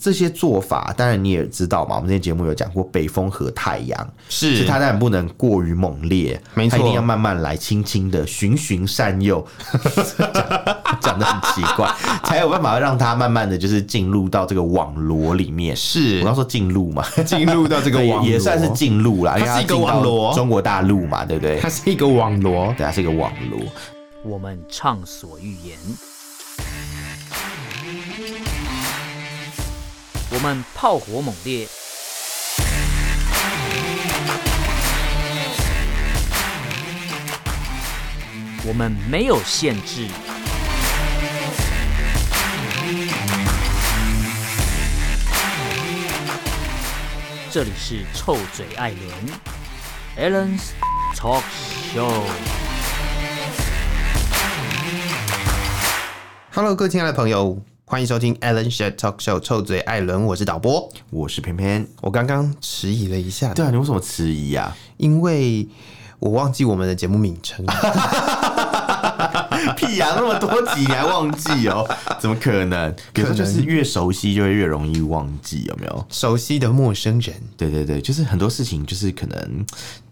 这些做法，当然你也知道嘛，我们这些节目有讲过，北风和太阳是，是它当然不能过于猛烈，没错，它一定要慢慢来，轻轻的循循善诱，讲得很奇怪，才有办法让它慢慢的就是进入到这个网罗里面。是。我刚说进入嘛，进入到这个网也算是进入啦，它是一个网罗，中国大陆嘛，对不对？它是一个网罗，对，它是一个网罗。我们畅所欲言，我们炮火猛烈，我们没有限制。这里是臭嘴艾伦 Alan's Talk Show。Hello，各位亲爱的朋友，欢迎收听 Alan s h a t Talk Show 臭嘴艾伦，我是导播，我是偏偏。我刚刚迟疑了一下，对啊，你为什么迟疑啊？因为我忘记我们的节目名称。屁呀、啊，那么多集你还忘记哦？怎么可能？可能就是越熟悉就会越容易忘记，有没有？熟悉的陌生人，对对对，就是很多事情，就是可能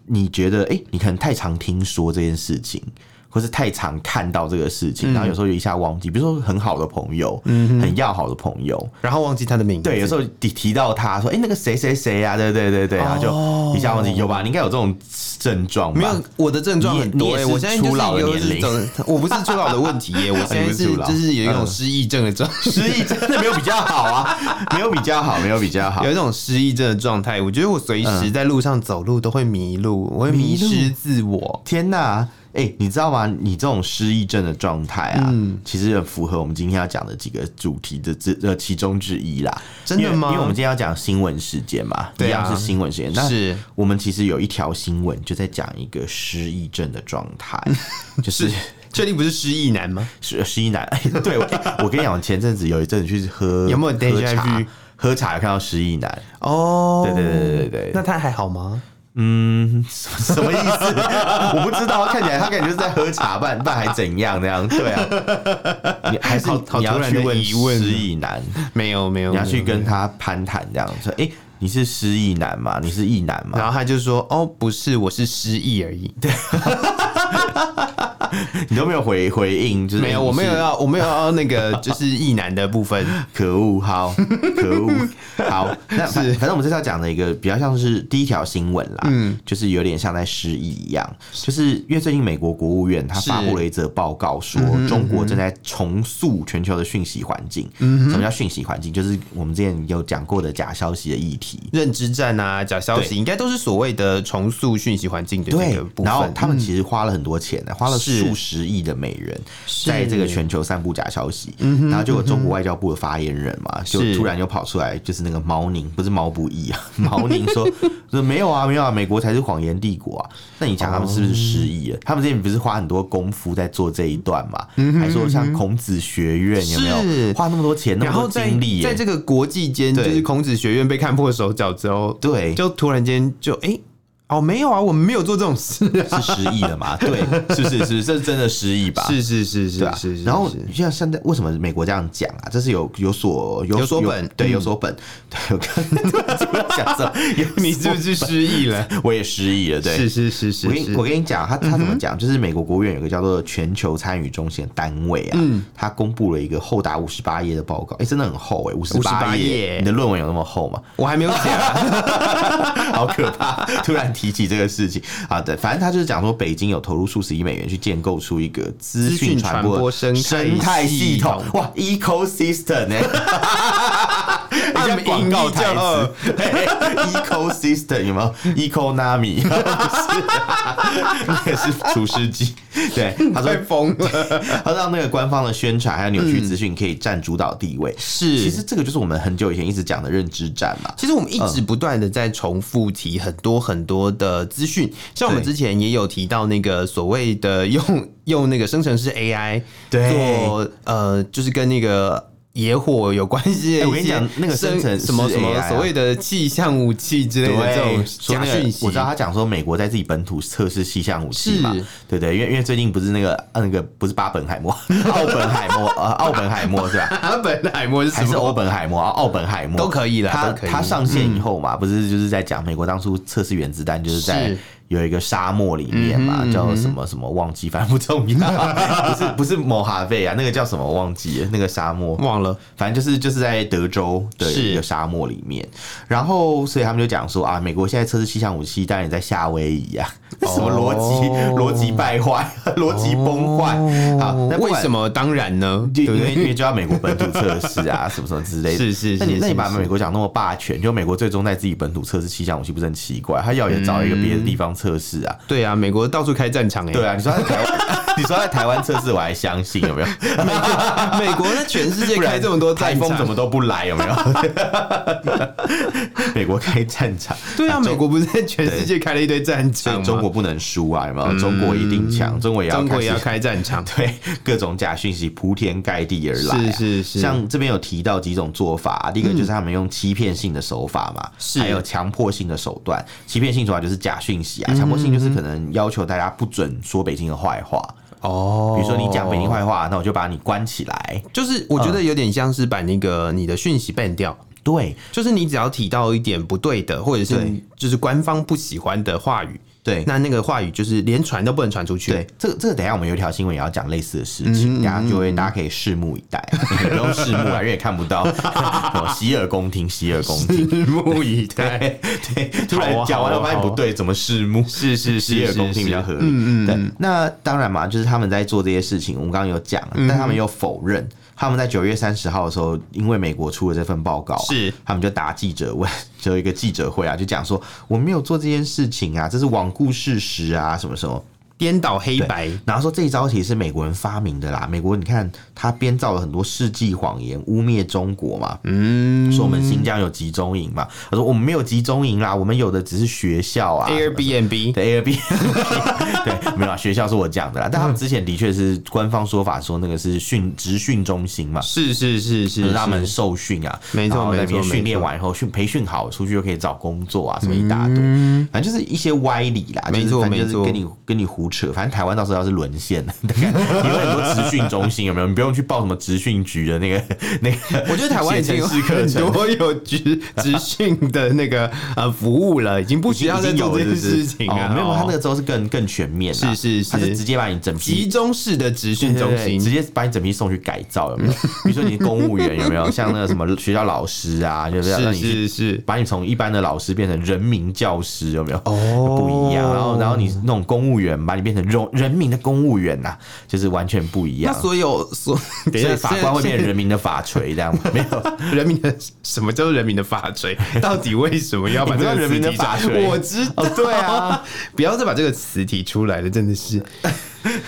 你觉得，哎、欸，你可能太常听说这件事情。或是太常看到这个事情，然后有时候就一下忘记，比如说很好的朋友，嗯，很要好的朋友，然后忘记他的名字。对，有时候提提到他说，哎，那个谁谁谁呀，对对对对，然后就一下忘记，有吧？你应该有这种症状吧？没有，我的症状很多。哎，我现在初老的年龄，我不是初老的问题耶，我现在是就是有一种失忆症的状，失忆症的没有比较好啊，没有比较好，没有比较好，有一种失忆症的状态。我觉得我随时在路上走路都会迷路，我会迷失自我。天哪！哎、欸，你知道吗？你这种失忆症的状态啊，嗯，其实很符合我们今天要讲的几个主题的这呃其中之一啦。真的吗？因为，我们今天要讲新闻事件嘛，对啊，是新闻事件。但是我们其实有一条新闻就在讲一个失忆症的状态，就是确定不是失忆男吗？失失忆男。哎，对，我我跟你讲，前阵子有一阵子去喝有没有喝茶？喝茶看到失忆男哦，对对对对对对，那他还好吗？嗯，什么意思？我不知道，看起来他感觉是在喝茶，半半还怎样那样？对啊，你还是你要去问失忆男？没有没有，你要去跟他攀谈这样说，哎，你是失忆男吗？你是忆男吗？然后他就说，哦，不是，我是失忆而已。对。你都没有回回应，就是没有，我没有要，我没有要那个，就是意难的部分。可恶，好，可恶，好，那是反正我们这次要讲的一个比较像是第一条新闻啦，嗯，就是有点像在失忆一样，就是因为最近美国国务院他发布了一则报告，说中国正在重塑全球的讯息环境。嗯，什么叫讯息环境？就是我们之前有讲过的假消息的议题，认知战啊，假消息应该都是所谓的重塑讯息环境的这个部分。然后他们其实花了很多钱呢，花了是。数十亿的美元在这个全球散布假消息，然后结果中国外交部的发言人嘛，就突然就跑出来，就是那个毛宁，不是毛不易啊，毛宁说说没有啊，没有啊，美国才是谎言帝国啊。那你讲他们是不是失忆了？他们之前不是花很多功夫在做这一段嘛？还说像孔子学院有没有花那么多钱，那么多精力，在这个国际间，就是孔子学院被看破手脚之后，对，就突然间就哎。哦，没有啊，我们没有做这种事，啊，是失忆了嘛？对，是是是，这是真的失忆吧？是是是是。然后你像现在为什么美国这样讲啊？这是有有所有所本，对，有所本。对，有跟 讲说，你是不是失忆了？我也失忆了。对，是是是是。我跟我跟你讲，他他怎么讲？就是美国国务院有个叫做全球参与中心的单位啊，他公布了一个厚达五十八页的报告，哎，真的很厚哎，五十八页。你的论文有那么厚吗？我还没有写啊，好可怕！突然。提起这个事情。啊，对，反正他就是讲说，北京有投入数十亿美元去建构出一个资讯传播生态系统，哇，ecosystem 呢？你像广告台词，ecosystem 有没有？economy 那个是厨师机，对，他说疯了，他让那个官方的宣传还有扭曲资讯可以占主导地位。是，其实这个就是我们很久以前一直讲的认知战嘛。其实我们一直不断的在重复提很多很多。的资讯，像我们之前也有提到那个所谓的用用那个生成式 AI 做呃，就是跟那个。野火有关系。我跟你讲，那个生成什么什么所谓的气象武器之类的这种假讯息，我知道他讲说美国在自己本土测试气象武器嘛，对对，因为因为最近不是那个那个不是巴本海默，奥本海默呃奥本海默是吧？奥本海默是还是欧本海默啊？奥本海默都可以了。他他上线以后嘛，不是就是在讲美国当初测试原子弹就是在。有一个沙漠里面嘛，叫什么什么忘记，反正不重要，不是不是莫哈贝啊，那个叫什么忘记了，那个沙漠。忘了，反正就是就是在德州的一个沙漠里面，然后所以他们就讲说啊，美国现在测试气象武器，当然也在夏威夷啊，什么逻辑？逻辑败坏，逻辑崩坏。啊？那为什么当然呢？就因为因为就要美国本土测试啊，什么什么之类的，是是，那你那你把美国讲那么霸权，就美国最终在自己本土测试气象武器，不是很奇怪？他要也找一个别的地方。测试啊，对啊，美国到处开战场哎，对啊，你说在台湾，你说在台湾测试，我还相信有没有？美美国在全世界开这么多战场，台风怎么都不来有没有？美国开战场，对啊，美国不是在全世界开了一堆战场，中国不能输啊，有没有？中国一定强，中国也要，中国也要开战场，对，各种假讯息铺天盖地而来，是是是。像这边有提到几种做法，第一个就是他们用欺骗性的手法嘛，还有强迫性的手段。欺骗性手法就是假讯息啊。强迫性就是可能要求大家不准说北京的坏话哦，比如说你讲北京坏话，那我就把你关起来。就是我觉得有点像是把那个你的讯息 ban 掉。对，就是你只要提到一点不对的，或者是就是官方不喜欢的话语。对，那那个话语就是连传都不能传出去。对，这个这个等一下我们有一条新闻也要讲类似的事情，等下就会大家可以拭目以待，不用拭目啊，因为也看不到。洗耳恭听，洗耳恭听，拭目以待。对，突然讲完了发现不对，怎么拭目？是是洗耳恭听比较合理。嗯嗯。那当然嘛，就是他们在做这些事情，我们刚刚有讲，但他们又否认。他们在九月三十号的时候，因为美国出了这份报告，是他们就答记者问，就有一个记者会啊，就讲说我没有做这件事情啊，这是罔顾事实啊，什么什么。颠倒黑白，然后说这一招其实是美国人发明的啦。美国你看他编造了很多世纪谎言，污蔑中国嘛。嗯，说我们新疆有集中营嘛。他说我们没有集中营啦，我们有的只是学校啊。Airbnb 对 Airbnb 对，没有啊，学校是我讲的啦。但他们之前的确是官方说法说那个是训职训中心嘛。是是是是，让他们受训啊，没错没错。训练完以后训培训好，出去就可以找工作啊，什么一大堆。反正就是一些歪理啦。没错没错，跟你跟你胡。扯，反正台湾到时候要是沦陷了，有很多职训中心有没有？你不用去报什么职训局的那个那个。我觉得台湾已经有很多有职职训的那个呃服务了，已经不需要再做这件事情了。没有，他那个时候是更更全面，是是是，他是直接把你整批集中式的职训中心，直接把你整批送去改造，有没有？比如说你公务员有没有？像那个什么 学校老师啊，就是让你是是把你从一般的老师变成人民教师，有没有？哦，不一样。然后然后你那种公务员把你变成人人民的公务员呐，就是完全不一样。那所有所，等一下法官会变成人民的法锤这样吗？没有，人民的什么叫做人民的法锤？到底为什么要把这个人民的法锤？我知道，对啊，不要再把这个词提出来了，真的是。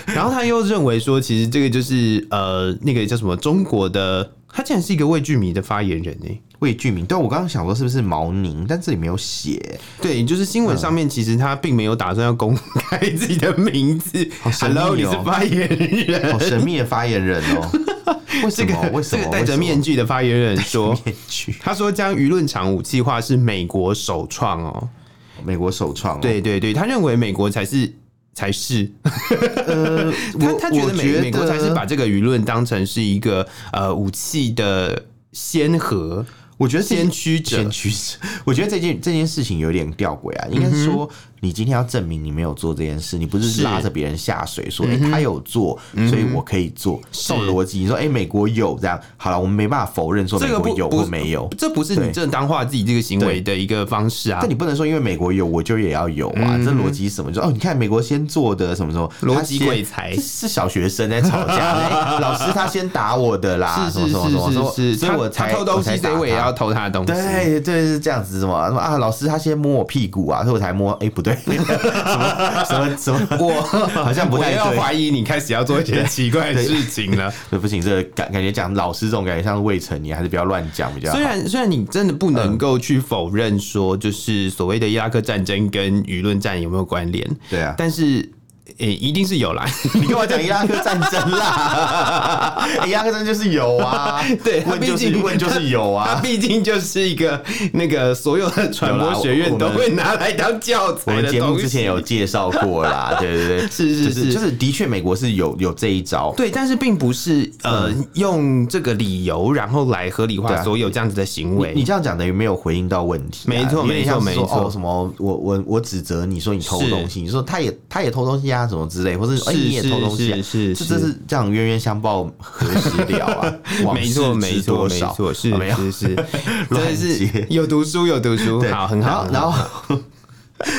然后他又认为说，其实这个就是呃，那个叫什么中国的，他竟然是一个未具名的发言人呢？未具名，对，我刚刚想说是不是毛宁，但这里没有写。对，就是新闻上面其实他并没有打算要公开自己的名字。好神秘哦，你是发言人，好神秘的发言人哦。为什么？为什么戴着面具的发言人说？他说将舆论场武器化是美国首创哦，美国首创。对对对，他认为美国才是才是。呃，他他觉得美美国才是把这个舆论当成是一个呃武器的先河。我觉得先驱者，先驱者。我觉得这件 这件事情有点吊诡啊，应该是说。你今天要证明你没有做这件事，你不是拉着别人下水说，哎，他有做，所以我可以做。这种逻辑，你说，哎，美国有这样，好了，我们没办法否认说美国有或没有，这不是你正当化自己这个行为的一个方式啊。但你不能说因为美国有，我就也要有啊。这逻辑什么？就哦，你看美国先做的什么什么，逻辑鬼才，是小学生在吵架。老师他先打我的啦，是是是是是，所以我才偷东西，所以我也要偷他的东西。对对，是这样子，什么什么啊？老师他先摸我屁股啊，所以我才摸。哎，不对。什么什么什么？我好像不太对。怀疑你开始要做一些奇怪的事情了。对，不行，这个感感觉讲老师这种感觉像是未成年，还是不要乱讲比较好。虽然虽然你真的不能够去否认说，就是所谓的伊拉克战争跟舆论战有没有关联？对啊，但是。诶、欸，一定是有啦。你跟我讲伊拉克战争啦，伊拉克战争就是有啊。对，问就是问就是有啊。毕竟就是一个那个所有的传播学院都会拿来当教材。我们节目之前有介绍过啦，对对对，是是是，就是、就是、的确美国是有有这一招。对，但是并不是呃、嗯、用这个理由然后来合理化所有这样子的行为。你，你这样讲等于没有回应到问题、啊。没错没错没错、哦。什么我我我指责你说你偷东西，你说他也他也偷东西啊。什么之类，或者哎，你也偷东西、啊，是，是，这是这样冤冤相报何时了啊？没错，没错，没错，是，没是，是，真是有读书，有读书，好，很好，然后。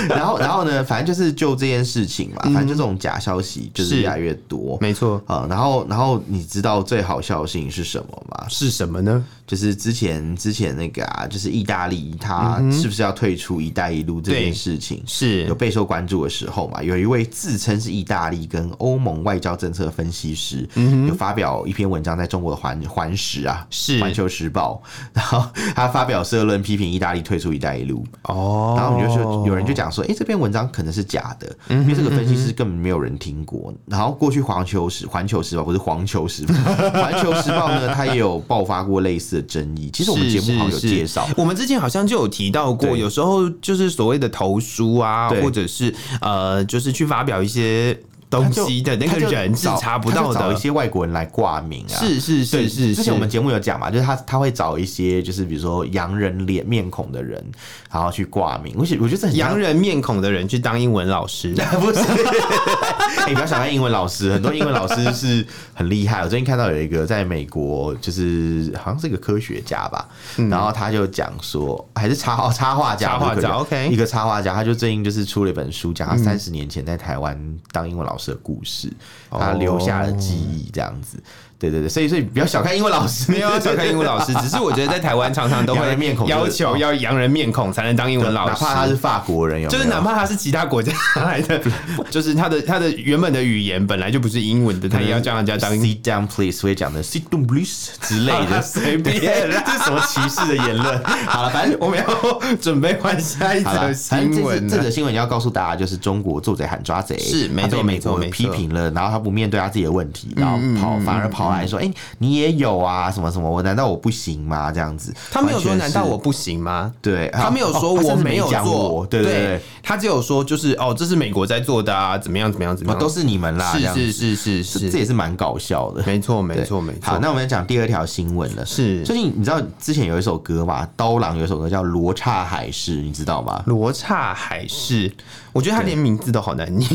然后然后，呢？反正就是就这件事情嘛，反正就这种假消息就是越来越多，没错啊。然后，然后你知道最好笑的事情是什么吗？是什么呢？就是之前之前那个啊，就是意大利，他是不是要退出“一带一路”这件事情是有备受关注的时候嘛？有一位自称是意大利跟欧盟外交政策分析师，有发表一篇文章在中国的环环时啊，是《环球时报》，然后他发表社论批评意大利退出“一带一路”。哦，然后你就说有人就。讲说，哎、欸，这篇文章可能是假的，因为这个分析师根本没有人听过。然后过去环球时环球时报不是环球时报，环球时报呢，它也有爆发过类似的争议。其实我们节目好像有介绍，我们之前好像就有提到过，有时候就是所谓的投书啊，或者是呃，就是去发表一些。东西的那个人是查不到的，找一些外国人来挂名啊，是是是是。之前我们节目有讲嘛，就是他他会找一些就是比如说洋人脸面孔的人，然后去挂名。我觉我觉得洋人面孔的人去当英文老师，不是？哎、欸，不要小看英文老师，很多英文老师是很厉害。我最近看到有一个在美国，就是好像是一个科学家吧，嗯、然后他就讲说，还是插哦插画家，插画家，OK，一个插画家，他就最近就是出了一本书，讲他三十年前在台湾当英文老师的故事，他留下了记忆，这样子。对对对，所以所以不要小看英文老师，没有要 小看英文老师，只是我觉得在台湾常常都会面孔要求要洋人面孔才能当英文老师，哪怕他是法国人，就是哪怕他是其他国家来的，就是他的他的原本的语言本来就不是英文的，他也要叫人家当 sit down please，会讲的 sit down please 之类的，随便，这是什么歧视的言论？好了，反正我们要准备换下一则新闻。这则新闻要告诉大家，就是中国做贼喊抓贼，是没错美国，批评了，然后他不面对他自己的问题，然后跑反而跑。来说，哎、欸，你也有啊，什么什么？我难道我不行吗？这样子，他没有说难道我不行吗？对，他没有说我没有做，哦、对对对，对，他只有说就是哦，这是美国在做的啊，怎么样怎么样怎么样，都是你们啦，是是是是是，这也是蛮搞笑的，没错没错没错。好，那我们讲第二条新闻了，是。最近你知道之前有一首歌嘛，刀郎有一首歌叫《罗刹海市》，你知道吗？罗刹海市。我觉得他连名字都好难念，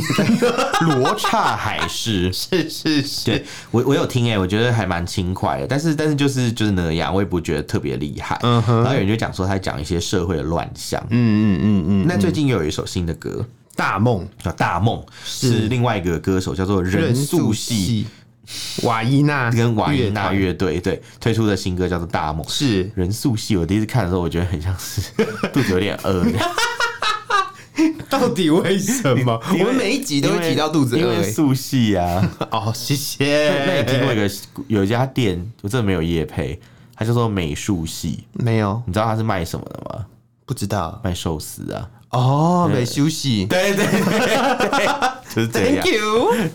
罗刹海市。是是是，对。我我有听哎、欸，我觉得还蛮轻快的，但是但是就是就是那样，我也不觉得特别厉害。嗯哼，然后有人就讲说他讲一些社会的乱象。嗯嗯嗯嗯。那最近又有一首新的歌，《大梦》叫《大梦》，是另外一个歌手叫做任素汐、瓦伊娜跟瓦伊娜乐队对推出的新歌叫做《大梦》，是任素汐。我第一次看的时候，我觉得很像是 肚子有点饿。到底为什么？我们每一集都会提到肚子饿，因为素汐啊。哦，谢谢。那你听过一个有一家店，我真的没有夜配，它叫做美术系。没有，你知道它是卖什么的吗？不知道，卖寿司啊。哦，没休息，对对对对，就是这样，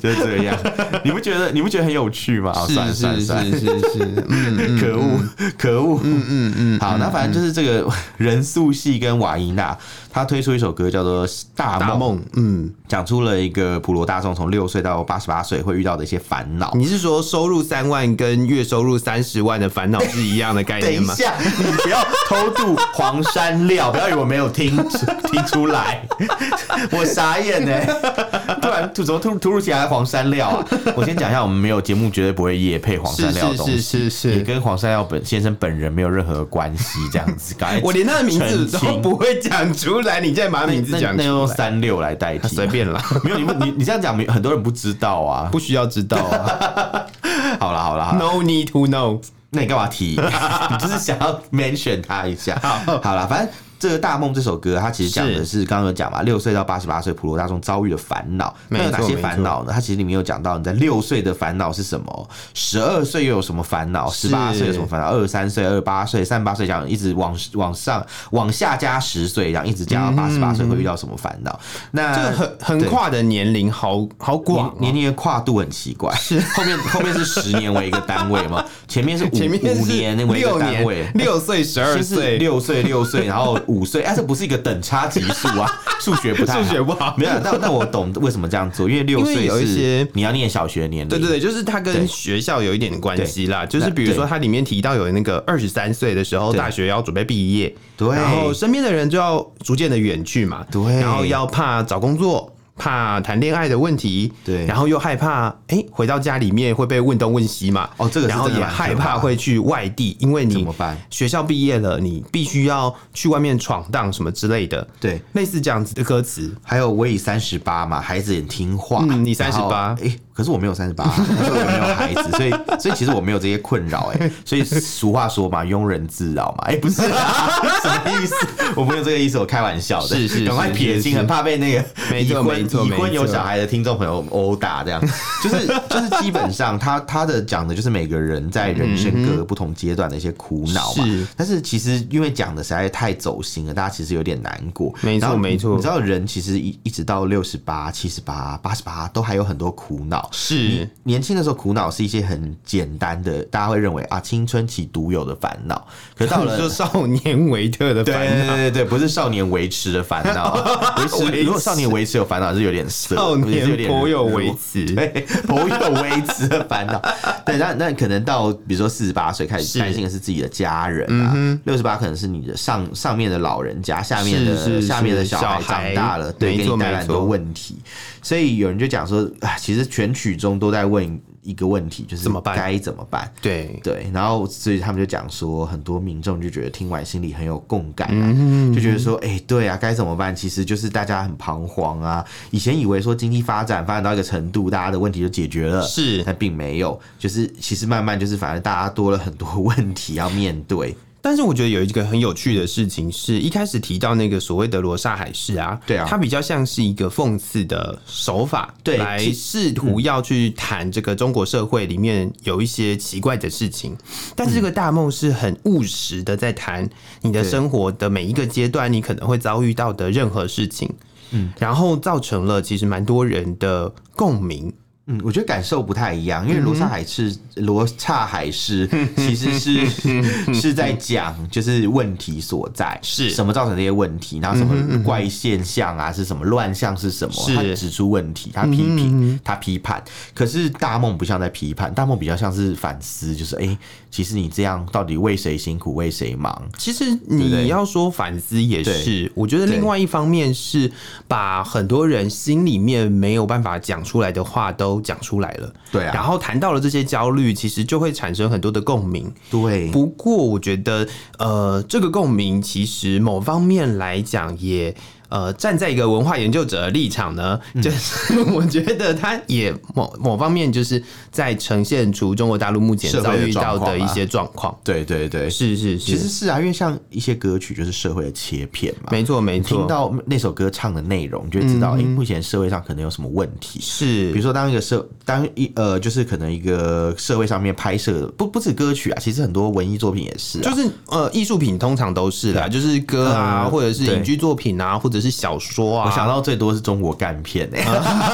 就是这样。你不觉得你不觉得很有趣吗？是是是是是，嗯，可恶可恶，嗯嗯嗯。好，那反正就是这个 任素汐跟瓦伊娜。他推出一首歌叫做《大梦》，嗯，讲出了一个普罗大众从六岁到八十八岁会遇到的一些烦恼。你是说收入三万跟月收入三十万的烦恼是一样的概念吗？等一下，你不要偷渡黄山料，不要以为我没有听 听出来，我傻眼呢。突然突怎么突突如其来黄山料啊？我先讲一下，我们没有节目绝对不会夜配黄山料的东西，是是是，也跟黄山料本先生本人没有任何关系，这样子。我连他的名字都不会讲出来。你再把名字讲出来，那用三六来代替，随便啦。没有你你你这样讲，很多人不知道啊，不需要知道啊。好了好了，No need to know。那你干嘛提？你就是想要 mention 他一下。好了，反正这个《大梦》这首歌，它其实讲的是刚刚有讲嘛，六岁到八十八岁普罗大众遭遇的烦恼。那有哪些烦恼呢？它其实里面有讲到，你在六岁的烦恼是什么？十二岁又有什么烦恼？十八岁有什么烦恼？二十三岁、二十八岁、三十八岁，这样一直往往上往下加十岁，这样一直加到八十八岁会遇到什么烦恼？那这个横横跨的年龄好好广，年龄的跨度很奇怪。是 后面后面是十年为一个单位吗？前面是五五年为一个单位，六岁、十二岁、六岁、六岁，然后五岁，哎，这不是一个等差级数啊，数学不太，数学不好。没有，但但我懂为什么这样做，因为六岁有一些你要念小学年龄，对对对，就是它跟学校有一点关系啦。就是比如说，它里面提到有那个二十三岁的时候，大学要准备毕业，对，然后身边的人就要逐渐的远去嘛，对，然后要怕找工作。怕谈恋爱的问题，对，然后又害怕，哎、欸，回到家里面会被问东问西嘛？哦，这个，然后也害怕会去外地，因为你怎么办？学校毕业了，你必须要去外面闯荡什么之类的，对，类似这样子的歌词。还有我已三十八嘛，孩子也听话，嗯，你三十八，哎。可是我没有三十八，可是我没有孩子，所以 所以其实我没有这些困扰哎，所以俗话说嘛，庸人自扰嘛，哎、欸，不是、啊、什么意思？我没有这个意思，我开玩笑的，是是，赶快撇清，很怕被那个没婚已婚有小孩的听众朋友殴打，这样。就是就是基本上他他的讲的就是每个人在人生各个不同阶段的一些苦恼嘛，是，但是其实因为讲的实在太走心了，大家其实有点难过，没错没错，你知道人其实一一直到六十八、七十八、八十八都还有很多苦恼。是。年轻的时候苦恼是一些很简单的，大家会认为啊青春期独有的烦恼。可是到了 就少年维特的烦恼，对对对对，不是少年维持的烦恼。维持。如果少年维持有烦恼是有点色，少年颇有微词，颇有微词的烦恼。对，那那可能到比如说四十八岁开始担心的是自己的家人啊，六十八可能是你的上上面的老人家，下面的下面的小孩长大了，对，给你带来很多问题。所以有人就讲说，啊，其实全曲中都在问一个问题，就是怎么办？该怎么办？对对。然后，所以他们就讲说，很多民众就觉得听完心里很有共感啊，就觉得说，哎，对啊，该怎么办？其实就是大家很彷徨啊。以前以为说经济发展发展到一个程度，大家的问题就解决了，是，但并没有，就是其实慢慢就是反正大家多了很多问题要面对。但是我觉得有一个很有趣的事情，是一开始提到那个所谓的罗刹海市啊，对啊，它比较像是一个讽刺的手法，对，来试图要去谈这个中国社会里面有一些奇怪的事情。但是这个大梦是很务实的，在谈你的生活的每一个阶段，你可能会遭遇到的任何事情，嗯，然后造成了其实蛮多人的共鸣。嗯，我觉得感受不太一样，因为罗刹海市，罗刹海市其实是 是在讲就是问题所在，是。什么造成这些问题，然后什么怪现象啊，是什么乱象是什么，他指出问题，他批评，他批判。可是大梦不像在批判，大梦比较像是反思，就是哎、欸，其实你这样到底为谁辛苦为谁忙？其实你要说反思也是，我觉得另外一方面是把很多人心里面没有办法讲出来的话都。讲出来了，对啊，然后谈到了这些焦虑，其实就会产生很多的共鸣，对。不过我觉得，呃，这个共鸣其实某方面来讲也。呃，站在一个文化研究者的立场呢，就是我觉得他也某某方面就是在呈现出中国大陆目前遭遇到的一些状况。对对对，是是是，其实是啊，因为像一些歌曲就是社会的切片嘛，没错。没错。听到那首歌唱的内容，就会知道，哎，目前社会上可能有什么问题。是，比如说当一个社，当一呃，就是可能一个社会上面拍摄的，不不止歌曲啊，其实很多文艺作品也是，就是呃，艺术品通常都是啦，就是歌啊，或者是影剧作品啊，或者是小说啊，我想到最多是中国干片哎，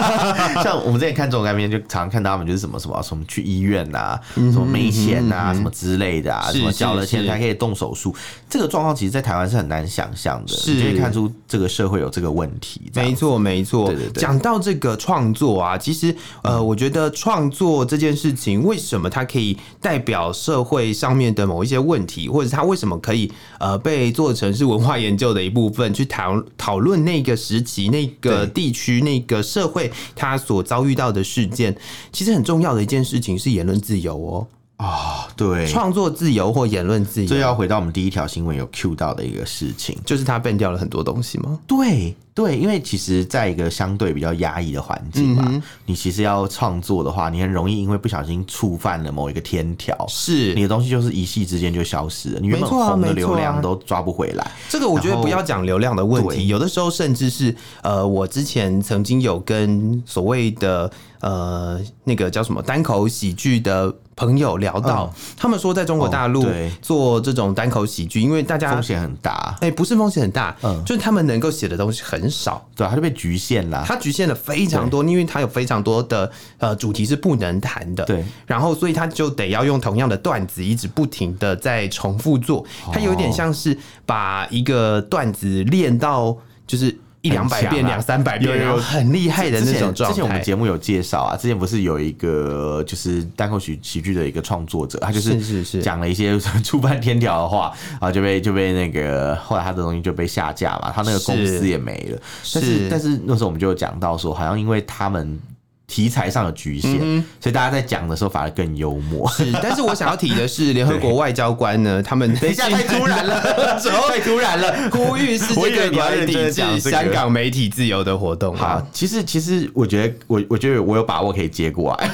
像我们之前看中国干片，就常常看到他们就是什么什么什么去医院呐，什么没钱呐，什么之类的啊，什么交了钱才可以动手术，这个状况其实，在台湾是很难想象的，是可以看出这个社会有这个问题。没错，没错。讲到这个创作啊，其实呃，我觉得创作这件事情，为什么它可以代表社会上面的某一些问题，或者它为什么可以呃被做成是文化研究的一部分，去讨讨论那。那个时期、那个地区、那个社会，他所遭遇到的事件，其实很重要的一件事情是言论自由哦。啊，对，创作自由或言论自由，这要回到我们第一条新闻有 cue 到的一个事情，就是他 ban 掉了很多东西吗？对。对，因为其实在一个相对比较压抑的环境嘛，嗯、你其实要创作的话，你很容易因为不小心触犯了某一个天条，是你的东西就是一夕之间就消失了，你原本红的流量都抓不回来。这个我觉得不要讲流量的问题，有的时候甚至是呃，我之前曾经有跟所谓的。呃，那个叫什么单口喜剧的朋友聊到，嗯、他们说在中国大陆做这种单口喜剧，因为大家风险很大。哎、欸，不是风险很大，嗯，就是他们能够写的东西很少，对，他就被局限了。他局限了非常多，因为他有非常多的呃主题是不能谈的，对。然后，所以他就得要用同样的段子，一直不停的在重复做。他有点像是把一个段子练到就是。一两百遍、两三百遍，有有很厉害的那种状态。之前我们节目有介绍啊，之前不是有一个就是单口喜喜剧的一个创作者，他就是是是讲了一些 触犯天条的话，然后就被就被那个后来他的东西就被下架嘛，他那个公司也没了。但是但是那时候我们就有讲到说，好像因为他们。题材上的局限，嗯、所以大家在讲的时候反而更幽默。是，但是我想要提的是，联合国外交官呢，他们 等一下太突然了，太突然了，呼吁世界各地抵制香港媒体自由的活动。好，其实其实我觉得我我觉得我有把握可以接过来。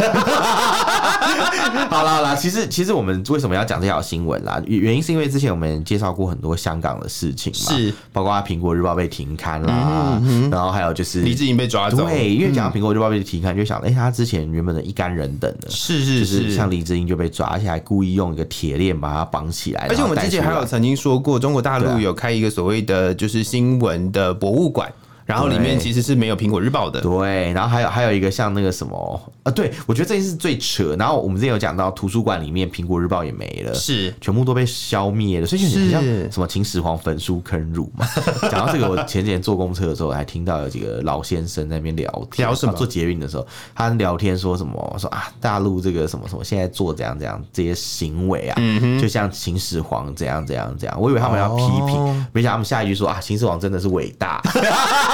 好了好了，其实其实我们为什么要讲这条新闻啦？原因是因为之前我们介绍过很多香港的事情嘛，是包括苹果日报被停刊啦，然后还有就是李智英被抓走。对，因为讲到苹果日报被停刊，就想哎，他之前原本的一干人等的，是是是，像李智英就被抓，而且还故意用一个铁链把他绑起来。而且我们之前还有曾经说过，中国大陆有开一个所谓的就是新闻的博物馆。然后里面其实是没有苹果日报的，对。然后还有还有一个像那个什么，呃，对我觉得这件事最扯。然后我们之前有讲到图书馆里面苹果日报也没了，是全部都被消灭了，所以就很像什么秦始皇焚书坑儒嘛。讲到这个，我前几天坐公车的时候还听到有几个老先生在那边聊天，聊什么？坐捷运的时候，他聊天说什么？说啊，大陆这个什么什么现在做怎样怎样这些行为啊，就像秦始皇怎样怎样怎样。我以为他们要批评，没想到他们下一句说啊，秦始皇真的是伟大。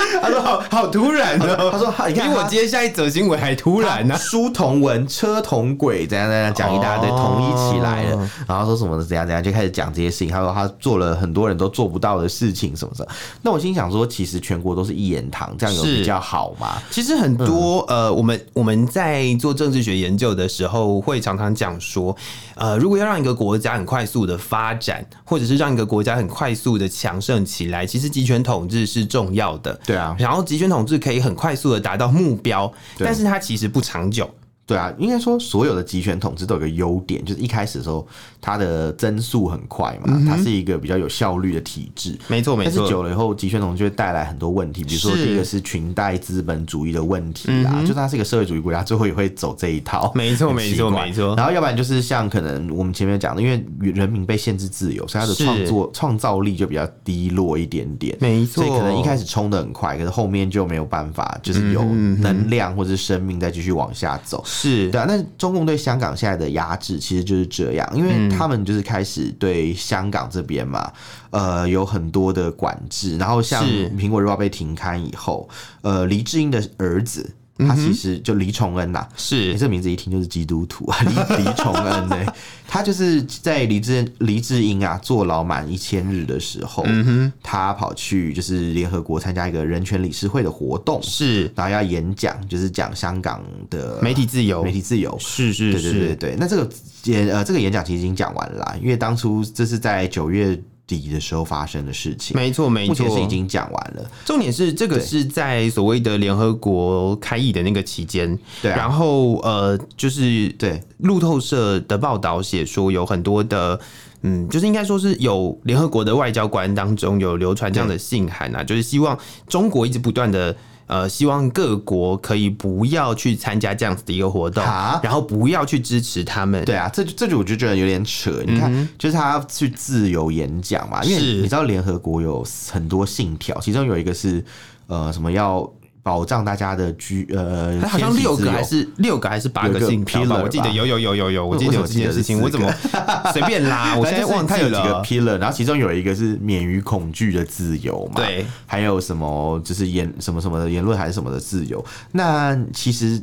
他说好：“好好突然的。”他说：“你看，比我接下一则新闻还突然呢。书同文，车同轨，怎样怎样讲一大堆，统一起来了。然后说什么怎样怎样，就开始讲这些事情。他说他做了很多人都做不到的事情，什么什么。那我心想说，其实全国都是一言堂，这样有比较好吗？其实很多呃，我们我们在做政治学研究的时候，会常常讲说，呃，如果要让一个国家很快速的发展，或者是让一个国家很快速的强盛起来，其实集权统治是重要的。对啊。然后集权统治可以很快速的达到目标，但是它其实不长久。对啊，应该说所有的集权统治都有个优点，就是一开始的时候它的增速很快嘛，它是一个比较有效率的体制。没错没错。但是久了以后，集权统治就会带来很多问题，比如说第一个是裙带资本主义的问题啊，就它是一个社会主义国家，最后也会走这一套。没错没错没错。然后要不然就是像可能我们前面讲的，因为人民被限制自由，所以它的创作创造力就比较低落一点点。没错。所以可能一开始冲的很快，可是后面就没有办法，就是有能量或者是生命再继续往下走。是对啊，那。中共对香港现在的压制其实就是这样，因为他们就是开始对香港这边嘛，呃，有很多的管制。然后像《苹果日报》被停刊以后，呃，黎智英的儿子。他其实就黎崇恩呐，是，你这名字一听就是基督徒啊，黎黎 崇恩呢，他就是在黎智黎智英啊坐牢满一千日的时候，嗯哼，他跑去就是联合国参加一个人权理事会的活动，是，然后要演讲，就是讲香港的媒体自由，媒体自由，是是是，对对对对，那这个演呃这个演讲其实已经讲完了啦，因为当初这是在九月。底的时候发生的事情，没错没错，目前是已经讲完了。重点是这个是在所谓的联合国开议的那个期间，对、啊。然后呃，就是对路透社的报道写说，有很多的嗯，就是应该说是有联合国的外交官当中有流传这样的信函啊，就是希望中国一直不断的。呃，希望各国可以不要去参加这样子的一个活动，然后不要去支持他们。对啊，这这就我就觉得有点扯。你看，嗯、就是他要去自由演讲嘛，因为你知道联合国有很多信条，其中有一个是呃什么要。保障大家的居呃，好像六个还是六个还是八个信条吧？我记得有有有有有，我记得有这件事情。我怎么 随便拉？我现在忘记了。几个 pillar，然后其中有一个是免于恐惧的自由嘛？对，还有什么就是言什么什么的言论还是什么的自由？那其实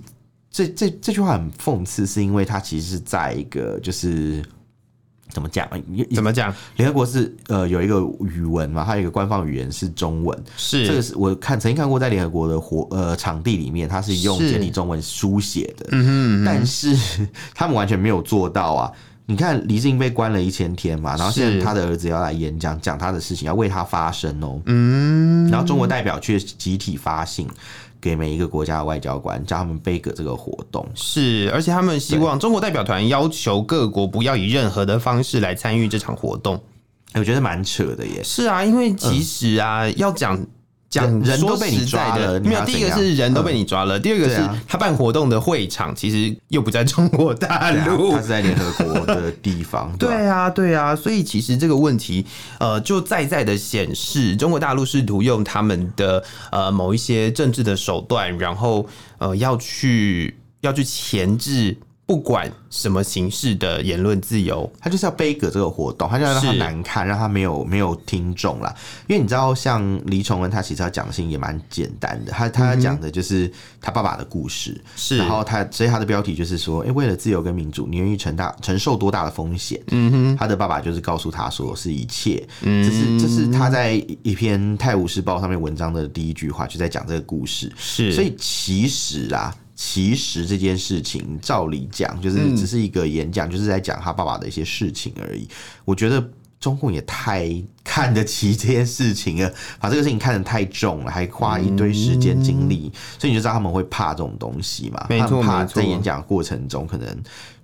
这这这句话很讽刺，是因为它其实是在一个就是。怎么讲？怎么讲？联合国是呃有一个语文嘛，它有一个官方语言是中文。是这个是我看曾经看过，在联合国的活呃场地里面，它是用简体中文书写的。嗯哼，嗯哼。但是 他们完全没有做到啊！你看李志英被关了一千天嘛，然后现在他的儿子要来演讲，讲他的事情，要为他发声哦。嗯。然后中国代表却集体发信。给每一个国家的外交官，叫他们背个这个活动。是，而且他们希望中国代表团要求各国不要以任何的方式来参与这场活动。我觉得蛮扯的耶。是啊，因为其实啊，嗯、要讲。讲人都被你抓了，没有。第一个是人都被你抓了，第二个是他办活动的会场其实又不在中国大陆，他是在联合国的地方。对啊，对啊，所以其实这个问题，呃，就在在的显示中国大陆试图用他们的呃某一些政治的手段，然后呃要去要去钳制。不管什么形式的言论自由，他就是要背葛这个活动，他就要让他难看，让他没有没有听众啦。因为你知道，像李崇恩，他其实要讲的事情也蛮简单的，他他讲的就是他爸爸的故事，是、嗯，然后他所以他的标题就是说，哎、欸，为了自由跟民主，你愿意承大承受多大的风险？嗯哼，他的爸爸就是告诉他说，是一切，嗯，这是这是他在一篇《泰晤士报》上面文章的第一句话，就在讲这个故事，是，所以其实啊。其实这件事情，照理讲，就是只是一个演讲，就是在讲他爸爸的一些事情而已。我觉得中共也太看得起这件事情啊，把这个事情看得太重了，还花一堆时间精力，所以你就知道他们会怕这种东西嘛？他们怕在演讲过程中可能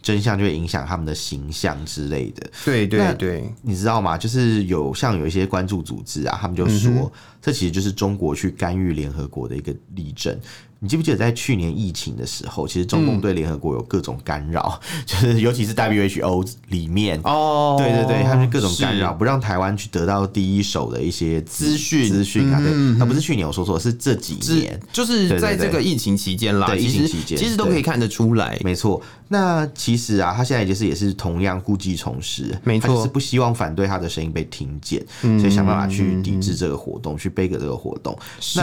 真相就会影响他们的形象之类的。对对对，你知道吗？就是有像有一些关注组织啊，他们就说，这其实就是中国去干预联合国的一个例证。你记不记得在去年疫情的时候，其实中共对联合国有各种干扰，嗯、就是尤其是 WHO 里面哦，对对对，他们各种干扰，不让台湾去得到第一手的一些资讯资讯啊。对，那不是去年我说错，是这几年，就是在这个疫情期间啦。对，疫情期间其实都可以看得出来，没错。那其实啊，他现在就是也是同样故技重施，没错，他是不希望反对他的声音被听见，所以想办法去抵制这个活动，去背个这个活动。是，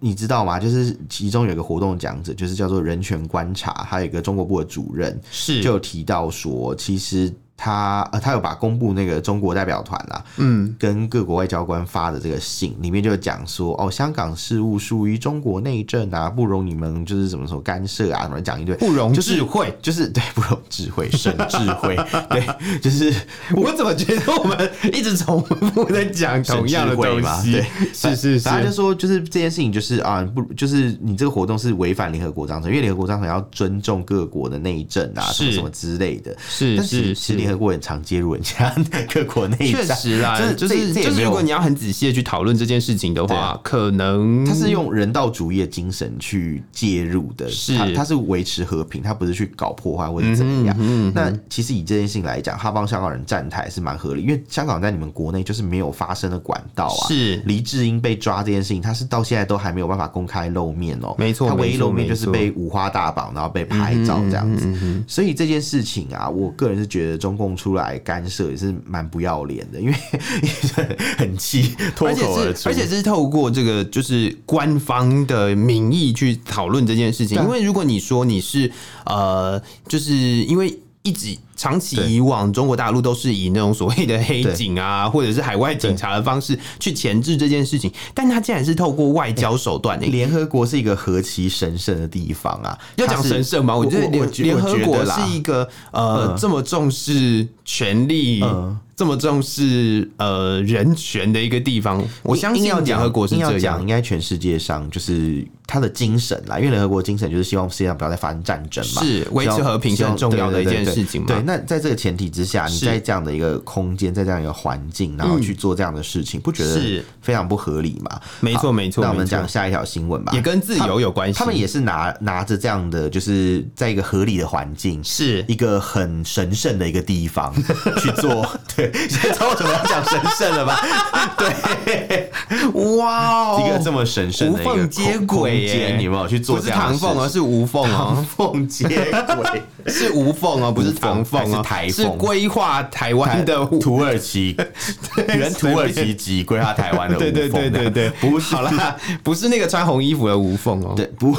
你知道吗？就是其中有一个活动讲者，就是叫做人权观察，还有一个中国部的主任，是就有提到说，其实。他呃，他有把公布那个中国代表团啦，嗯，跟各国外交官发的这个信里面就讲说，哦，香港事务属于中国内政啊，不容你们就是怎么说干涉啊，什么讲一堆，不容智慧，就是 对，不容智慧，省智慧，对，就是 我怎么觉得我们一直重复在讲同样的东西？对，是是是，他就说就是这件事情就是啊，不就是你这个活动是违反联合国章程，因为联合国章程要尊重各国的内政啊，什么什么之类的，是是是。联合国很常介入人家 各国内政，确实啦，就是就是，如果你要很仔细的去讨论这件事情的话，可能他是用人道主义的精神去介入的，是他他是维持和平，他不是去搞破坏或者怎么样。嗯那其实以这件事情来讲，他帮香港人站台是蛮合理，因为香港在你们国内就是没有发生的管道啊。是黎智英被抓这件事情，他是到现在都还没有办法公开露面哦。没错，他唯一露面就是被五花大绑，然后被拍照这样子。所以这件事情啊，我个人是觉得中。供出来干涉也是蛮不要脸的，因为 很气，脱口而出，而且是透过这个就是官方的名义去讨论这件事情。因为如果你说你是呃，就是因为一直。长期以往，中国大陆都是以那种所谓的黑警啊，或者是海外警察的方式去钳制这件事情，但他竟然是透过外交手段。联合国是一个何其神圣的地方啊！要讲神圣吗？我觉得联联合国是一个呃这么重视权力、这么重视呃人权的一个地方。我相信联合国是这样，应该全世界上就是他的精神啦。因为联合国精神就是希望世界上不要再发生战争嘛，是维持和平是很重要的一件事情嘛。对。那在这个前提之下，你在这样的一个空间，在这样一个环境，然后去做这样的事情，不觉得是非常不合理吗？没错，没错。那我们讲下一条新闻吧，也跟自由有关系。他们也是拿拿着这样的，就是在一个合理的环境，是一个很神圣的一个地方 去做。对，现在知道为什么要讲神圣了吧？对，哇，一个这么神圣的一个空间，你有没有去做？不是唐凤，而是无缝啊，唐凤接轨 是无缝。哦，不是唐凤哦，是规划台湾的土耳其，原土耳其籍规划台湾的 无缝，对对对对对，不是好啦，不是那个穿红衣服的无缝哦，对不。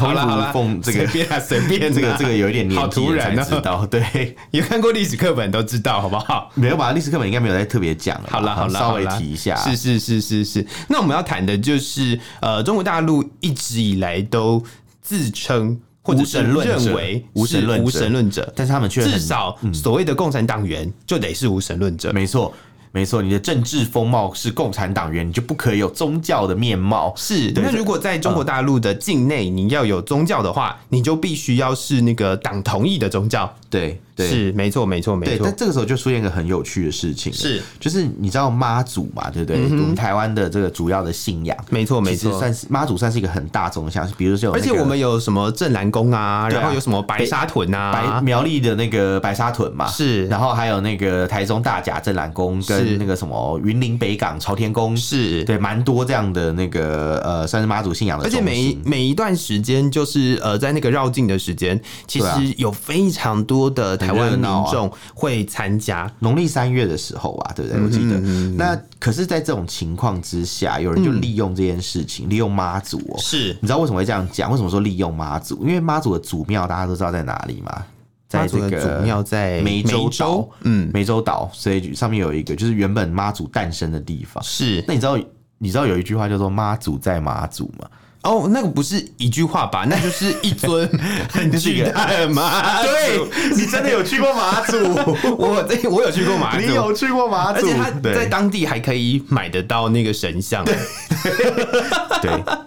好了好了，凤这个随便随便，这个这个有一点年纪了才知道。对，有看过历史课本都知道，好不好？没有吧？历史课本应该没有在特别讲。好了好了，稍微提一下。是是是是是。那我们要谈的就是，呃，中国大陆一直以来都自称或者是认为无神论无神论者，但是他们却至少所谓的共产党员就得是无神论者。没错。没错，你的政治风貌是共产党员，你就不可以有宗教的面貌。是，那如果在中国大陆的境内，你要有宗教的话，你就必须要是那个党同意的宗教。对。对。是没错，没错，没错。但这个时候就出现一个很有趣的事情，是。就是你知道妈祖嘛，对不对？嗯、我们台湾的这个主要的信仰，没错，没错，算是妈祖算是一个很大众的像，比如说、那个，而且我们有什么镇南宫啊，然后有什么白沙屯啊，白苗栗的那个白沙屯嘛，是，然后还有那个台中大甲镇南宫跟那个什么云林北港朝天宫，是。对，蛮多这样的那个呃，算是妈祖信仰的。而且每一每一段时间，就是呃，在那个绕境的时间，其实有非常多的台湾民众。会参加农历三月的时候啊，对不对？我记得。那可是，在这种情况之下，有人就利用这件事情，嗯、利用妈祖哦。是，你知道为什么会这样讲？为什么说利用妈祖？因为妈祖的祖庙大家都知道在哪里吗？在这个祖庙在湄洲岛，嗯，湄洲岛，所以上面有一个就是原本妈祖诞生的地方。是，那你知道你知道有一句话叫做“妈祖在妈祖”吗？哦，那个不是一句话吧？那就是一尊 很巨大的马祖。对，你真的有去过马祖？我我有去过马祖，你有去过马祖？而且他在当地还可以买得到那个神像。对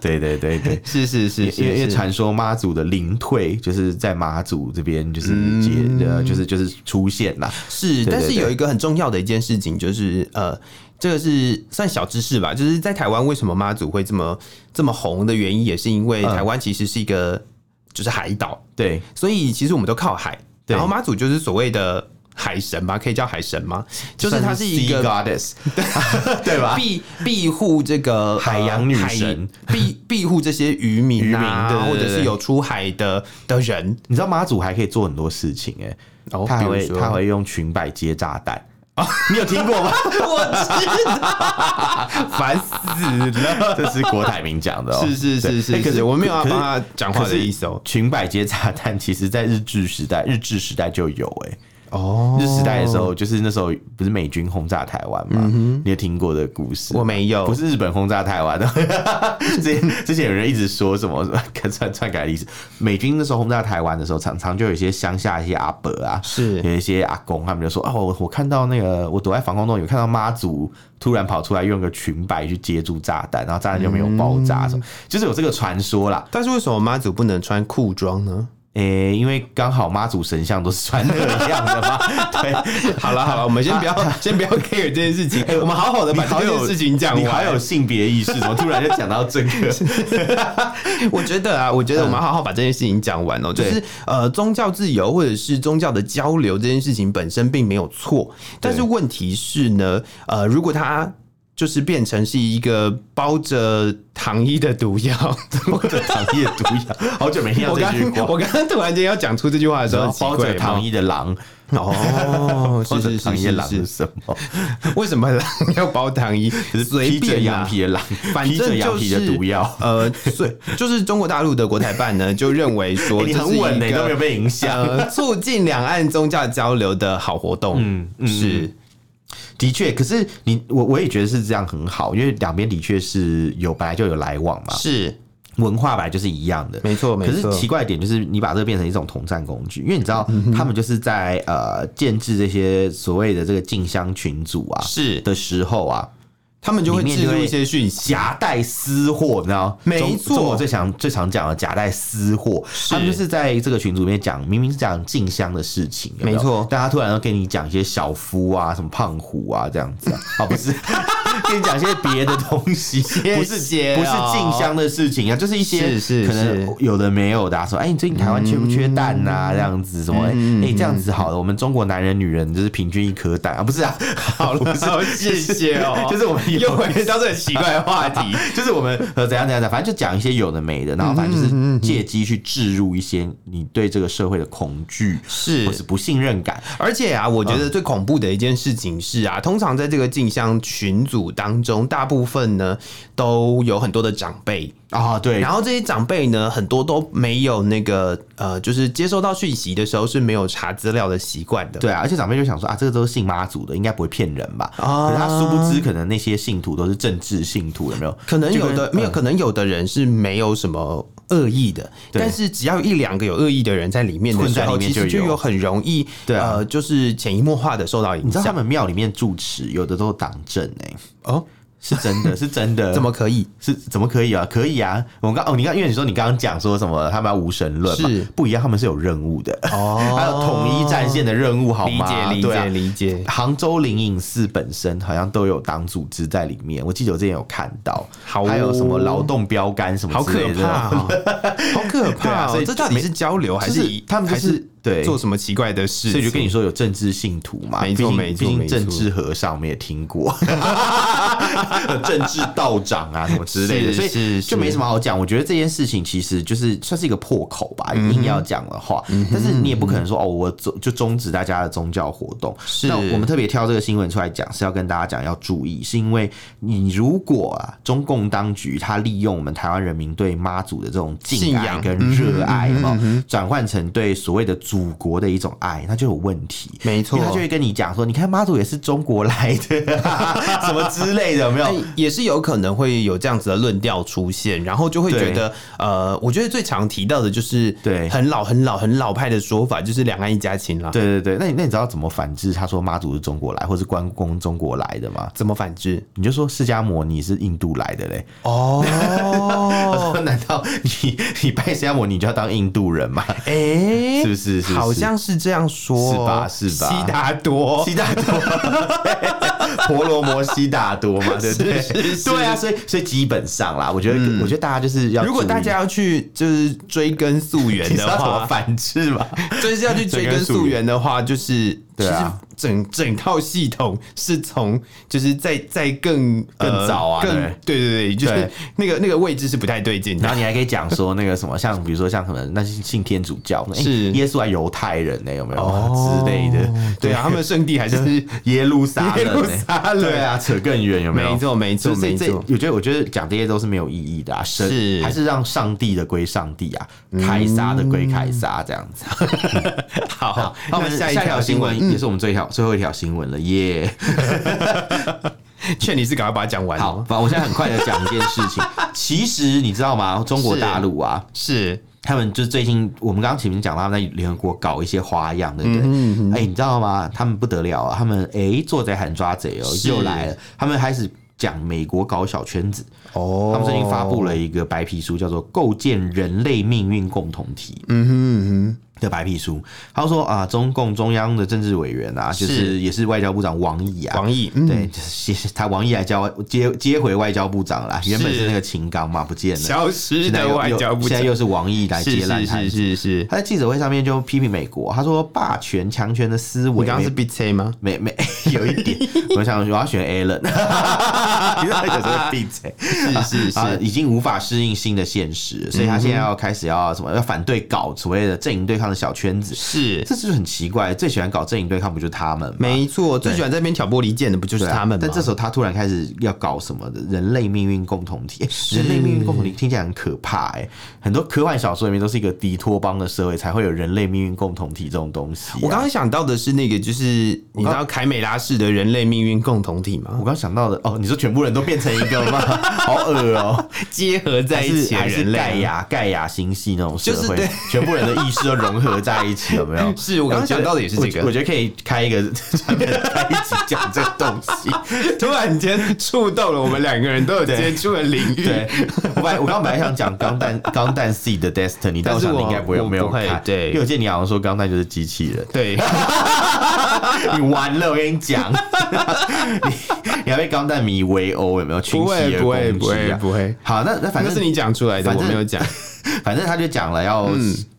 对对对对，是是是，因为因为传说妈祖的灵退就是在马祖这边，就是结呃，就是就是出现了。是，但是有一个很重要的一件事情，就是呃。这个是算小知识吧，就是在台湾为什么妈祖会这么这么红的原因，也是因为台湾其实是一个就是海岛，对，所以其实我们都靠海，然后妈祖就是所谓的海神吧，可以叫海神吗？就是它是一个 goddess，对吧？庇庇护这个海洋女神，庇庇护这些渔民啊，或者是有出海的的人，你知道妈祖还可以做很多事情哎，他还会他会用裙摆接炸弹。哦，你有听过吗？我知道，烦死了。这是郭台铭讲的哦，是是是是，可是我没有要帮他讲话的意思哦。裙摆接炸弹，其实在日治时代，日治时代就有哎。哦，日时代的时候，就是那时候不是美军轰炸台湾嘛？嗯、你有听过的故事？我没有，不是日本轰炸台湾的。之前之前有人一直说什么篡篡改历史，美军那时候轰炸台湾的时候，常常就有一些乡下一些阿伯啊，是有一些阿公，他们就说：“哦，我我看到那个我躲在防空洞，有看到妈祖突然跑出来，用个裙摆去接住炸弹，然后炸弹就没有爆炸，什么、嗯、就是有这个传说啦。但是为什么妈祖不能穿裤装呢？”诶、欸，因为刚好妈祖神像都是穿那样的嘛。对，好了好了，我们先不要先不要 care 这件事情，我们好好的把这件事情讲完。你还有性别意识，怎么突然就讲到这个？我觉得啊，我觉得我们好好把这件事情讲完哦。就是呃，宗教自由或者是宗教的交流这件事情本身并没有错，但是问题是呢，呃，如果他。就是变成是一个包着糖衣的毒药，包着糖衣的毒药，好久没听到这句话。我刚刚突然间要讲出这句话的时候，包着糖衣的狼哦，是是是是是什么？为什么狼要包糖衣？随便羊皮的狼，反正羊皮的毒药。呃，所以就是中国大陆的国台办呢，就认为说你很稳，你都没有被影响，促进两岸宗教交流的好活动。嗯，是。的确，可是你我我也觉得是这样很好，因为两边的确是有本来就有来往嘛，是文化本来就是一样的，没错。没错。可是奇怪一点就是你把这个变成一种统战工具，因为你知道他们就是在呃建制这些所谓的这个竞相群组啊，是的时候啊。他们就会置入一些讯息，夹带私货，你知道？没错，中国最常最常讲的夹带私货，他们就是在这个群组里面讲，明明是讲静香的事情，没错，但他突然要跟你讲一些小夫啊，什么胖虎啊这样子 啊，哦，不是，跟你讲一些别的东西，不是不是静香的事情啊，就是一些可能有的没有的，说，哎，你最近台湾缺不缺蛋啊？这样子什么？哎，这样子好了，我们中国男人女人就是平均一颗蛋啊，不是啊？好了，谢谢哦，就是我们。又回到这个奇怪的话题，就是我们呃怎样怎样的，反正就讲一些有的没的，然后反正就是借机去置入一些你对这个社会的恐惧是或是不信任感。而且啊，我觉得最恐怖的一件事情是啊，通常在这个镜像群组组当中，大部分呢都有很多的长辈啊，对。然后这些长辈呢，很多都没有那个呃，就是接收到讯息的时候是没有查资料的习惯的。对啊，而且长辈就想说啊，这个都是信妈祖的，应该不会骗人吧？啊，可是他殊不知，可能那些信徒都是政治信徒，有没有？可能有的没有，可能有的人是没有什么。恶意的，但是只要一两个有恶意的人在里面的时候，其实就有很容易，对啊，呃，就是潜移默化的受到影响。你知道他们庙里面住持有的都是党政哎哦。是真的，是真的，怎么可以？是怎么可以啊？可以啊！我刚哦，你看，因为你说你刚刚讲说什么，他们要无神论，是不一样，他们是有任务的哦，还有统一战线的任务，好吗？理解，理解，理解。杭州灵隐寺本身好像都有党组织在里面，我记得我之前有看到，还有什么劳动标杆什么之类的，好可怕！所以这到底是交流还是他们还是？对，做什么奇怪的事？所以就跟你说有政治信徒嘛，没错没错，毕竟政治和尚我们也听过，政治道长啊什么之类的，所以就没什么好讲。我觉得这件事情其实就是算是一个破口吧，硬要讲的话，但是你也不可能说哦，我就终止大家的宗教活动。那我们特别挑这个新闻出来讲，是要跟大家讲要注意，是因为你如果啊，中共当局他利用我们台湾人民对妈祖的这种敬仰跟热爱嘛，转换成对所谓的。祖国的一种爱，那就有问题。没错，他就会跟你讲说：“你看妈祖也是中国来的，什么之类的，有没有？也是有可能会有这样子的论调出现，然后就会觉得，呃，我觉得最常提到的就是对很老、很老、很老派的说法，就是两岸一家亲了。对对对，那你那你知道怎么反制？他说妈祖是中国来，或是关公中国来的吗？怎么反制？你就说释迦摩尼是印度来的嘞。哦，难道你你拜释迦摩尼就要当印度人吗？哎、欸，是不是？好像是这样说，是吧？是吧？悉达多，悉达多，婆罗摩悉达多嘛，对不对？对啊，所以所以基本上啦，我觉得，我觉得大家就是要，如果大家要去就是追根溯源的话，反制嘛，就是要去追根溯源的话，就是。对啊，整整套系统是从就是在在更更早啊，更对对对，就是那个那个位置是不太对劲。然后你还可以讲说那个什么，像比如说像什么那些信天主教，是耶稣还犹太人呢，有没有之类的？对啊，他们的圣地还是 耶路撒冷，对啊，扯更远有没有？没错没错没错。我觉得我觉得讲这些都是没有意义的啊，是还是让上帝的归上帝啊，凯撒的归凯撒这样子。好，那我们下一条新闻。也是我们最后最后一条新闻了耶！劝你是赶快把它讲完。好，反正我现在很快的讲一件事情。其实你知道吗？中国大陆啊，是他们就最近我们刚刚前面讲到他们在联合国搞一些花样，对不对？哎、欸，你知道吗？他们不得了啊！他们哎、欸，做贼喊抓贼哦，又来了。他们开始讲美国搞小圈子哦。他们最近发布了一个白皮书，叫做《构建人类命运共同体》。嗯哼嗯哼。的白皮书，他说啊，中共中央的政治委员啊，就是也是外交部长王毅啊，王毅对，他王毅来交接接回外交部长啦，原本是那个秦刚嘛，不见了，消失的外交部长，现在又是王毅来接烂摊子，是是是，他在记者会上面就批评美国，他说霸权强权的思维，你刚刚是 B C 吗？没没 有一点，我想我要选 Allen，其实他有时候 B C，是是是，已经无法适应新的现实，所以他现在要开始要什么，要反对搞所谓的阵营对抗。小圈子是，这是很奇怪。最喜欢搞阵营对抗，不就是他们吗？没错，最喜欢在那边挑拨离间的，不就是他们吗？但这时候他突然开始要搞什么的人类命运共同体？人类命运共同体听起来很可怕哎。很多科幻小说里面都是一个敌托邦的社会才会有人类命运共同体这种东西。我刚刚想到的是那个，就是你知道凯美拉式的人类命运共同体吗？我刚想到的哦，你说全部人都变成一个吗？好恶哦，结合在一起，人类盖亚盖亚星系那种社会，全部人的意识都融合在一起，有没有？是我刚刚想到的也是这个，我觉得可以开一个专门开一集讲这个东西。突然间触动了我们两个人都有接 触的领域。对，我本来我刚本来想讲钢弹钢弹 seed 的 Destiny，但我想你应该不会有没有看。对，因为我记得你好像说钢弹就是机器人。对，你完了，我跟你讲，你你还被钢弹迷围殴有没有？不会不会不会不会。好，那那反正是你讲出来的，我没有讲。反正他就讲了要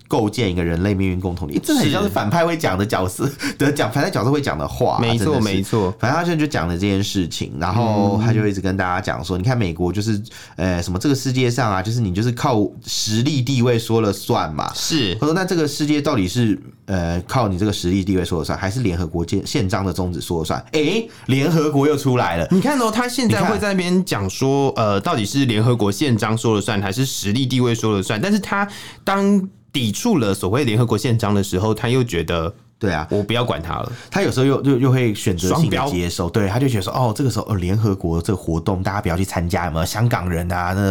构建一个人类命运共同体，这很像是反派会讲的角色 的讲，反派角色会讲的话。没错，没错。反正他现在就讲了这件事情，然后他就一直跟大家讲说：“你看美国就是呃什么这个世界上啊，就是你就是靠实力地位说了算嘛。”是。他说：“那这个世界到底是呃靠你这个实力地位说了算，还是联合国宪宪章的宗旨说了算？”哎，联合国又出来了。你看哦，他现在会在那边讲说：“呃，到底是联合国宪章说了算，还是实力地位说了算？”但是他当抵触了所谓联合国宪章的时候，他又觉得。对啊，我不要管他了。他有时候又又又会选择性的接受，对，他就觉得说，哦，这个时候哦，联合国这个活动，大家不要去参加，有没有？香港人啊，那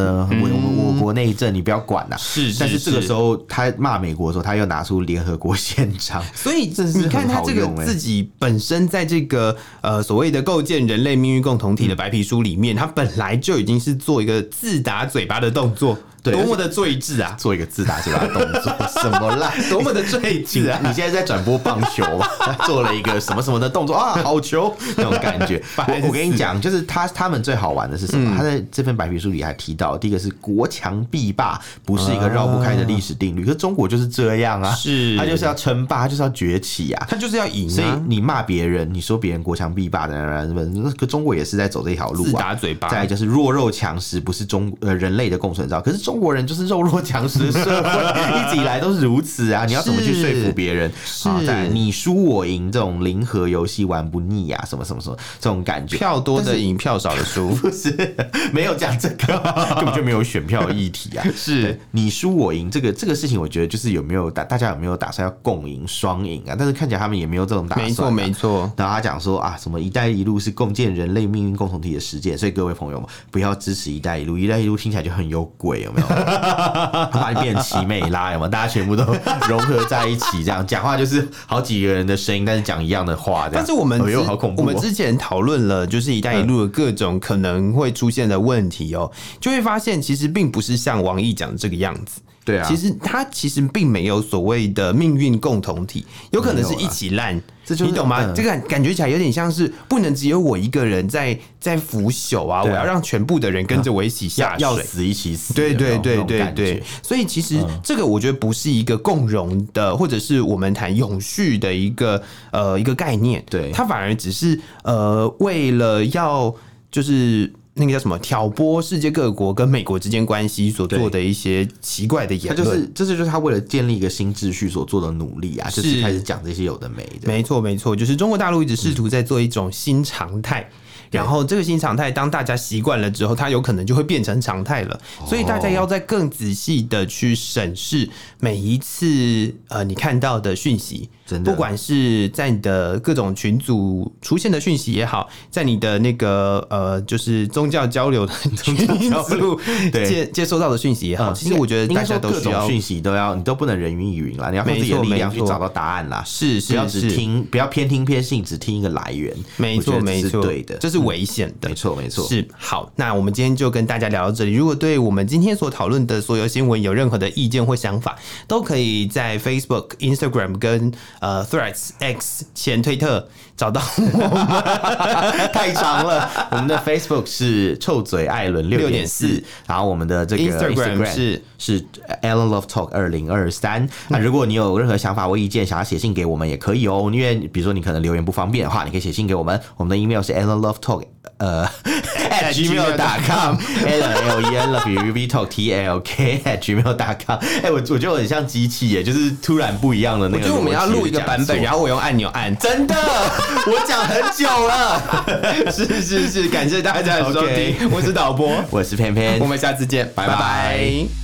我我我国内政你不要管呐。是，但是这个时候他骂美国的时候，他又拿出联合国宪章，所以你看他这个自己本身在这个呃所谓的构建人类命运共同体的白皮书里面，他本来就已经是做一个自打嘴巴的动作。多么的睿智啊！做一个自打嘴巴的动作，什么啦？多么的睿智啊！你现在在转播棒球，做了一个什么什么的动作啊？好球那种感觉。我我跟你讲，就是他他们最好玩的是什么？他在这份白皮书里还提到，第一个是国强必霸，不是一个绕不开的历史定律。可是中国就是这样啊，是，他就是要称霸，他就是要崛起啊，他就是要赢。所以你骂别人，你说别人国强必霸的人，那可中国也是在走这条路啊，自打嘴巴。再就是弱肉强食，不是中呃人类的共存之道。可是中国人就是肉肉。强势社会一直以来都是如此啊！你要怎么去说服别人？是在你输我赢这种零和游戏玩不腻啊？什么什么什么这种感觉？票多的赢，票少的输，不是没有讲这个，根本就没有选票议题啊！是你输我赢这个这个事情，我觉得就是有没有打大家有没有打算要共赢双赢啊？但是看起来他们也没有这种打算。没错没错。然后他讲说啊，什么“一带一路”是共建人类命运共同体的实践，所以各位朋友们不要支持“一带一路”，“一带一路”听起来就很有鬼，有没有？他把你变成奇美拉，有吗？大家全部都融合在一起，这样讲话就是好几个人的声音，但是讲一样的话。但是我们，哎好恐怖！我们之前讨论了，就是“一带一路”的各种可能会出现的问题哦，就会发现其实并不是像王毅讲的这个样子。对啊，其实他其实并没有所谓的命运共同体，有可能是一起烂，这就你懂吗？这个感觉起来有点像是不能只有我一个人在在腐朽啊！我要让全部的人跟着我一起下水，要死一起死。对对对对对，所以其实这个我觉得不是一个共荣的，或者是我们谈永续的一个呃一个概念。对，它反而只是呃为了要就是。那个叫什么？挑拨世界各国跟美国之间关系所做的一些奇怪的言论，他就是这就是他为了建立一个新秩序所做的努力啊，就是开始讲这些有的没的。没错，没错，就是中国大陆一直试图在做一种新常态。嗯然后这个新常态，当大家习惯了之后，它有可能就会变成常态了。所以大家要再更仔细的去审视每一次呃你看到的讯息，真的，不管是在你的各种群组出现的讯息也好，在你的那个呃就是宗教交流的宗教交流接接收到的讯息也好，其实我觉得大家都需要讯息都要，你都不能人云亦云啦，你要用自己的力量去找到答案啦。是是是，不要只听，不要偏听偏信，只听一个来源。没错没错，对的，这是。危险的，没错没错，是好。那我们今天就跟大家聊到这里。如果对我们今天所讨论的所有新闻有任何的意见或想法，都可以在 Facebook、Instagram 跟呃 Threads X 前推特找到我们。太长了，我们的 Facebook 是臭嘴艾伦六点四，然后我们的这个 Instagram 是是 AllenLoveTalk 二零二三。那如果你有任何想法或意见，想要写信给我们也可以哦。因为比如说你可能留言不方便的话，你可以写信给我们。我们的 email 是 Ellen Love Talk 呃，at gmail.com，l l e n love u v talk t l k at gmail.com。哎，我我觉得我很像机器耶，就是突然不一样的那个。我觉得我们要录一个版本，然后我用按钮按。真的，我讲很久了。是是是，感谢大家的收听。我是导播，我是偏偏，我们下次见，拜拜。